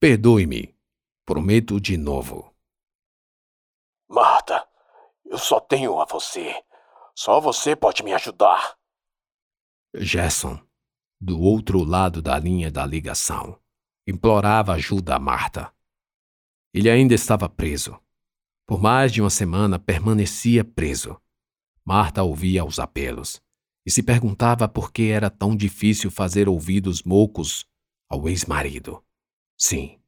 Perdoe-me. Prometo de novo. Marta, eu só tenho a você. Só você pode me ajudar. Gerson, do outro lado da linha da ligação, implorava ajuda a Marta. Ele ainda estava preso. Por mais de uma semana permanecia preso. Marta ouvia os apelos e se perguntava por que era tão difícil fazer ouvidos moucos ao ex-marido. Sim,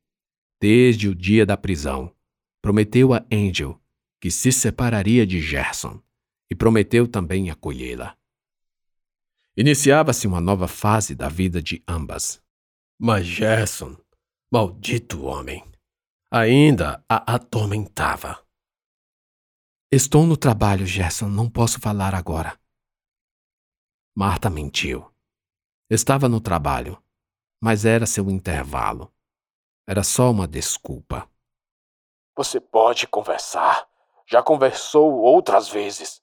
desde o dia da prisão, prometeu a Angel que se separaria de Gerson e prometeu também acolhê-la. Iniciava-se uma nova fase da vida de ambas. Mas Gerson, maldito homem, ainda a atormentava. Estou no trabalho, Gerson, não posso falar agora. Marta mentiu. Estava no trabalho, mas era seu intervalo. Era só uma desculpa. Você pode conversar. Já conversou outras vezes.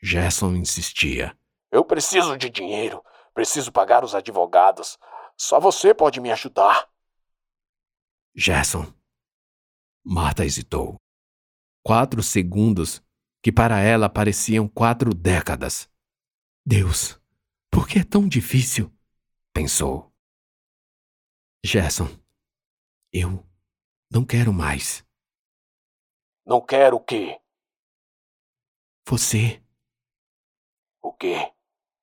Gerson insistia. Eu preciso de dinheiro. Preciso pagar os advogados. Só você pode me ajudar. Gerson. Marta hesitou. Quatro segundos que para ela pareciam quatro décadas. Deus, por que é tão difícil? pensou. Gerson, eu não quero mais. Não quero o quê? Você. O quê?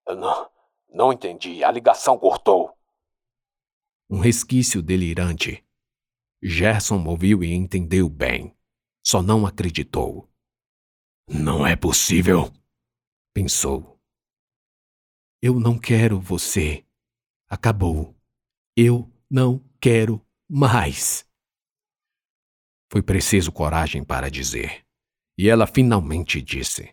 Eu não, não entendi. A ligação cortou. Um resquício delirante. Gerson ouviu e entendeu bem. Só não acreditou. Não é possível, pensou. Eu não quero você. Acabou. Eu não quero mais. Foi preciso coragem para dizer. E ela finalmente disse.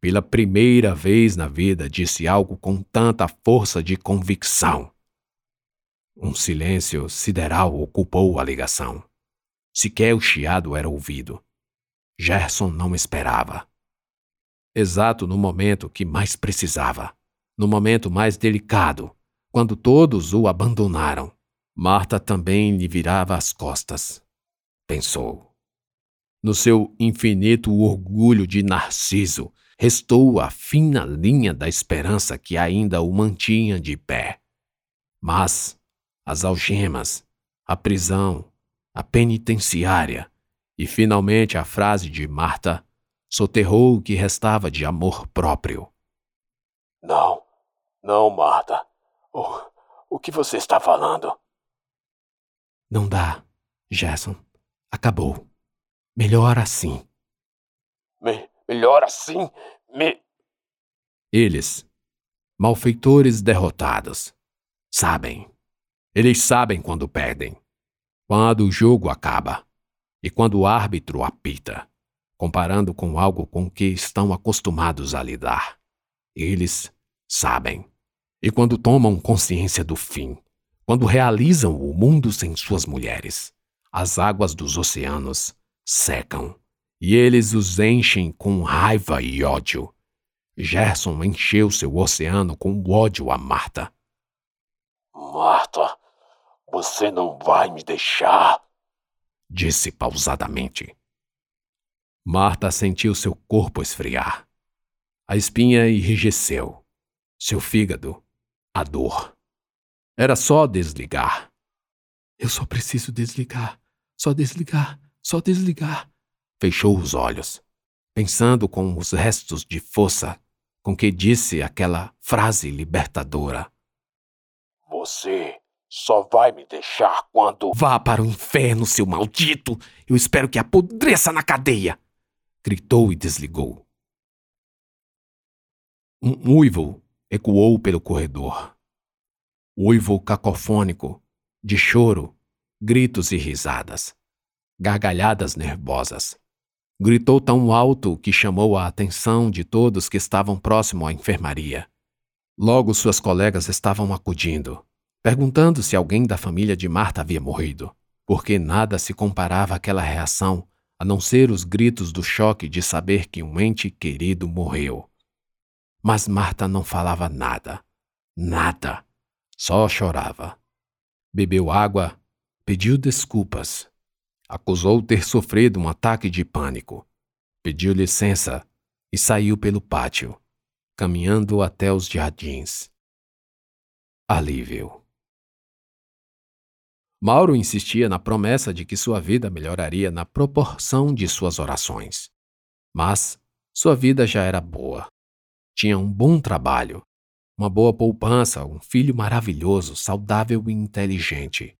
Pela primeira vez na vida, disse algo com tanta força de convicção. Um silêncio sideral ocupou a ligação. Sequer o chiado era ouvido. Gerson não esperava. Exato no momento que mais precisava, no momento mais delicado, quando todos o abandonaram, Marta também lhe virava as costas. Pensou. No seu infinito orgulho de Narciso, restou a fina linha da esperança que ainda o mantinha de pé. Mas as algemas, a prisão, a penitenciária e finalmente a frase de Marta soterrou o que restava de amor próprio. Não, não, Marta. O, o que você está falando? Não dá, Jason. Acabou. Melhor assim. Me, melhor assim? Me. Eles, malfeitores derrotados, sabem. Eles sabem quando perdem quando o jogo acaba e quando o árbitro apita, comparando com algo com que estão acostumados a lidar. Eles sabem. E quando tomam consciência do fim, quando realizam o mundo sem suas mulheres, as águas dos oceanos secam e eles os enchem com raiva e ódio. Gerson encheu seu oceano com ódio a Marta. Marta, você não vai me deixar? Disse pausadamente. Marta sentiu seu corpo esfriar. A espinha enrijeceu. Seu fígado, a dor. Era só desligar. Eu só preciso desligar. Só desligar. Só desligar. Fechou os olhos, pensando com os restos de força com que disse aquela frase libertadora. Você só vai me deixar quando. Vá para o inferno, seu maldito! Eu espero que apodreça na cadeia! Gritou e desligou. Um uivo ecoou pelo corredor. Uivo cacofônico, de choro, gritos e risadas, gargalhadas nervosas. Gritou tão alto que chamou a atenção de todos que estavam próximo à enfermaria. Logo suas colegas estavam acudindo perguntando se alguém da família de Marta havia morrido, porque nada se comparava àquela reação, a não ser os gritos do choque de saber que um ente querido morreu. Mas Marta não falava nada, nada, só chorava. Bebeu água, Pediu desculpas. Acusou ter sofrido um ataque de pânico. Pediu licença e saiu pelo pátio, caminhando até os jardins. Alívio. Mauro insistia na promessa de que sua vida melhoraria na proporção de suas orações. Mas sua vida já era boa. Tinha um bom trabalho, uma boa poupança, um filho maravilhoso, saudável e inteligente,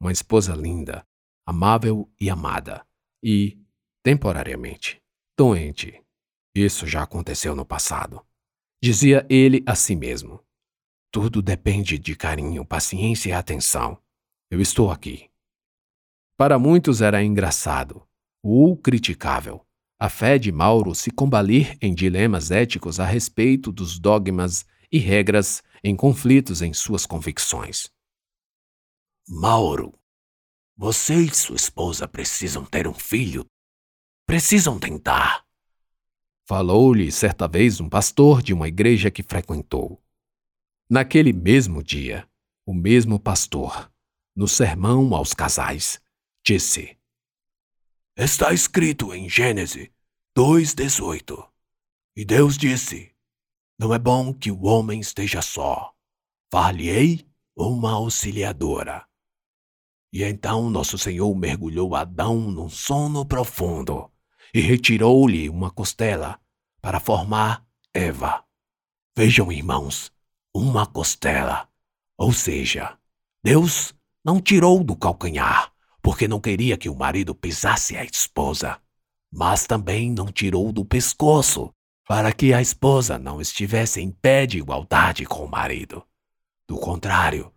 uma esposa linda, amável e amada, e, temporariamente, doente. Isso já aconteceu no passado. Dizia ele a si mesmo. Tudo depende de carinho, paciência e atenção. Eu estou aqui. Para muitos era engraçado ou criticável a fé de Mauro se combalir em dilemas éticos a respeito dos dogmas e regras em conflitos em suas convicções. Mauro, você e sua esposa precisam ter um filho. Precisam tentar. Falou-lhe certa vez um pastor de uma igreja que frequentou. Naquele mesmo dia, o mesmo pastor, no sermão aos casais, disse: Está escrito em Gênesis 2,18: E Deus disse: Não é bom que o homem esteja só. Far-lhe-ei uma auxiliadora. E então nosso Senhor mergulhou Adão num sono profundo e retirou-lhe uma costela para formar Eva. Vejam, irmãos, uma costela. Ou seja, Deus não tirou do calcanhar, porque não queria que o marido pisasse a esposa, mas também não tirou do pescoço, para que a esposa não estivesse em pé de igualdade com o marido. Do contrário,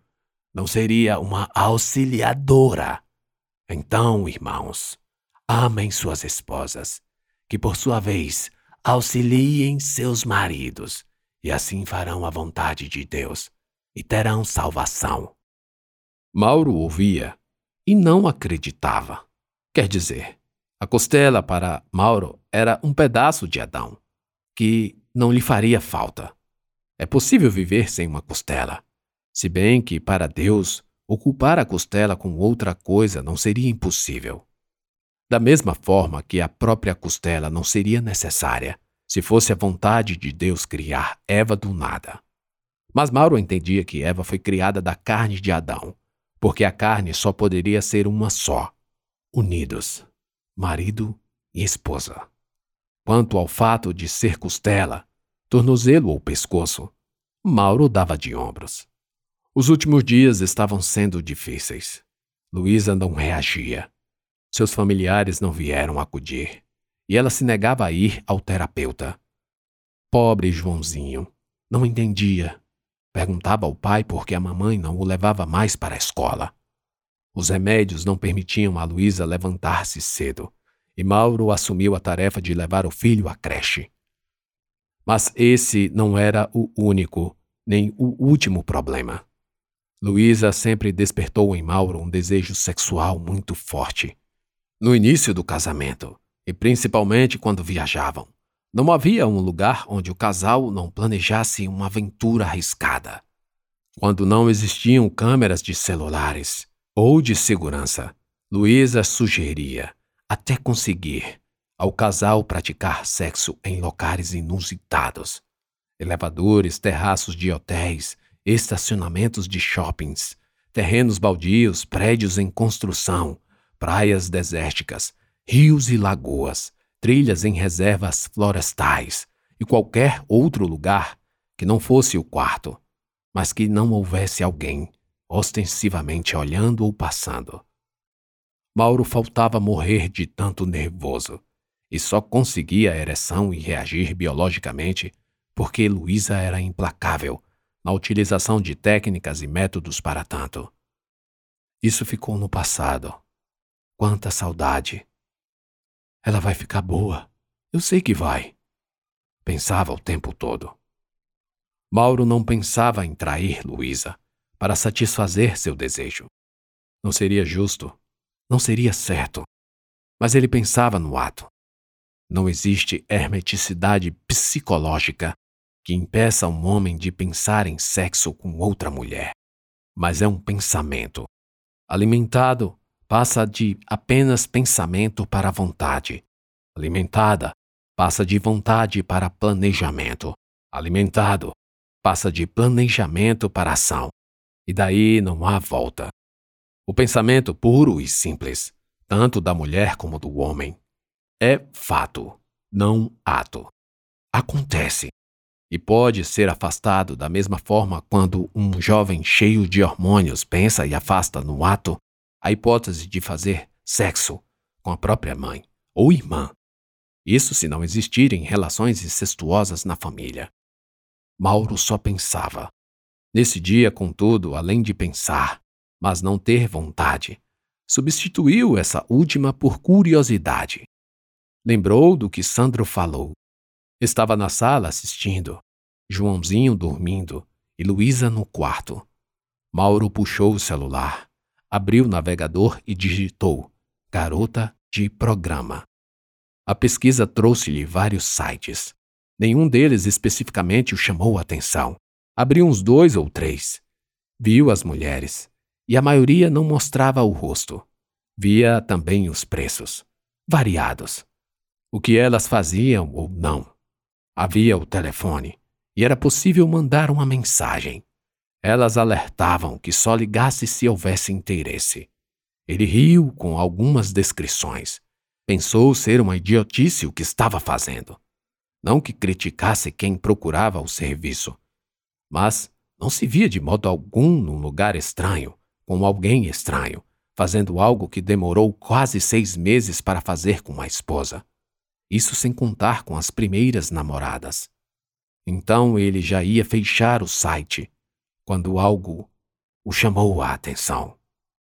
não seria uma auxiliadora. Então, irmãos, amem suas esposas, que por sua vez auxiliem seus maridos, e assim farão a vontade de Deus e terão salvação. Mauro ouvia e não acreditava. Quer dizer, a costela para Mauro era um pedaço de Adão, que não lhe faria falta. É possível viver sem uma costela. Se bem que, para Deus, ocupar a costela com outra coisa não seria impossível. Da mesma forma que a própria costela não seria necessária se fosse a vontade de Deus criar Eva do nada. Mas Mauro entendia que Eva foi criada da carne de Adão, porque a carne só poderia ser uma só, unidos, marido e esposa. Quanto ao fato de ser costela, tornozelo ou pescoço, Mauro dava de ombros. Os últimos dias estavam sendo difíceis. Luísa não reagia. Seus familiares não vieram acudir. E ela se negava a ir ao terapeuta. Pobre Joãozinho. Não entendia. Perguntava ao pai por que a mamãe não o levava mais para a escola. Os remédios não permitiam a Luísa levantar-se cedo, e Mauro assumiu a tarefa de levar o filho à creche. Mas esse não era o único, nem o último problema. Luísa sempre despertou em Mauro um desejo sexual muito forte. No início do casamento, e principalmente quando viajavam, não havia um lugar onde o casal não planejasse uma aventura arriscada. Quando não existiam câmeras de celulares ou de segurança, Luísa sugeria, até conseguir, ao casal praticar sexo em locais inusitados elevadores, terraços de hotéis estacionamentos de shoppings, terrenos baldios, prédios em construção, praias desérticas, rios e lagoas, trilhas em reservas florestais e qualquer outro lugar que não fosse o quarto, mas que não houvesse alguém ostensivamente olhando ou passando. Mauro faltava morrer de tanto nervoso e só conseguia a ereção e reagir biologicamente porque Luísa era implacável na utilização de técnicas e métodos para tanto. Isso ficou no passado. Quanta saudade! Ela vai ficar boa. Eu sei que vai. Pensava o tempo todo. Mauro não pensava em trair Luísa para satisfazer seu desejo. Não seria justo, não seria certo. Mas ele pensava no ato. Não existe hermeticidade psicológica que impeça um homem de pensar em sexo com outra mulher, mas é um pensamento, alimentado passa de apenas pensamento para vontade. Alimentada, passa de vontade para planejamento. Alimentado, passa de planejamento para ação. E daí não há volta. O pensamento puro e simples, tanto da mulher como do homem, é fato, não ato. Acontece. E pode ser afastado da mesma forma quando um jovem cheio de hormônios pensa e afasta no ato a hipótese de fazer sexo com a própria mãe ou irmã. Isso se não existirem relações incestuosas na família. Mauro só pensava. Nesse dia, contudo, além de pensar, mas não ter vontade, substituiu essa última por curiosidade. Lembrou do que Sandro falou. Estava na sala assistindo, Joãozinho dormindo e Luísa no quarto. Mauro puxou o celular, abriu o navegador e digitou Garota de Programa. A pesquisa trouxe-lhe vários sites. Nenhum deles especificamente o chamou a atenção. Abriu uns dois ou três. Viu as mulheres, e a maioria não mostrava o rosto. Via também os preços, variados. O que elas faziam ou não. Havia o telefone, e era possível mandar uma mensagem. Elas alertavam que só ligasse se houvesse interesse. Ele riu com algumas descrições. Pensou ser uma idiotice o que estava fazendo. Não que criticasse quem procurava o serviço, mas não se via de modo algum num lugar estranho, com alguém estranho, fazendo algo que demorou quase seis meses para fazer com uma esposa. Isso sem contar com as primeiras namoradas. Então ele já ia fechar o site quando algo o chamou a atenção.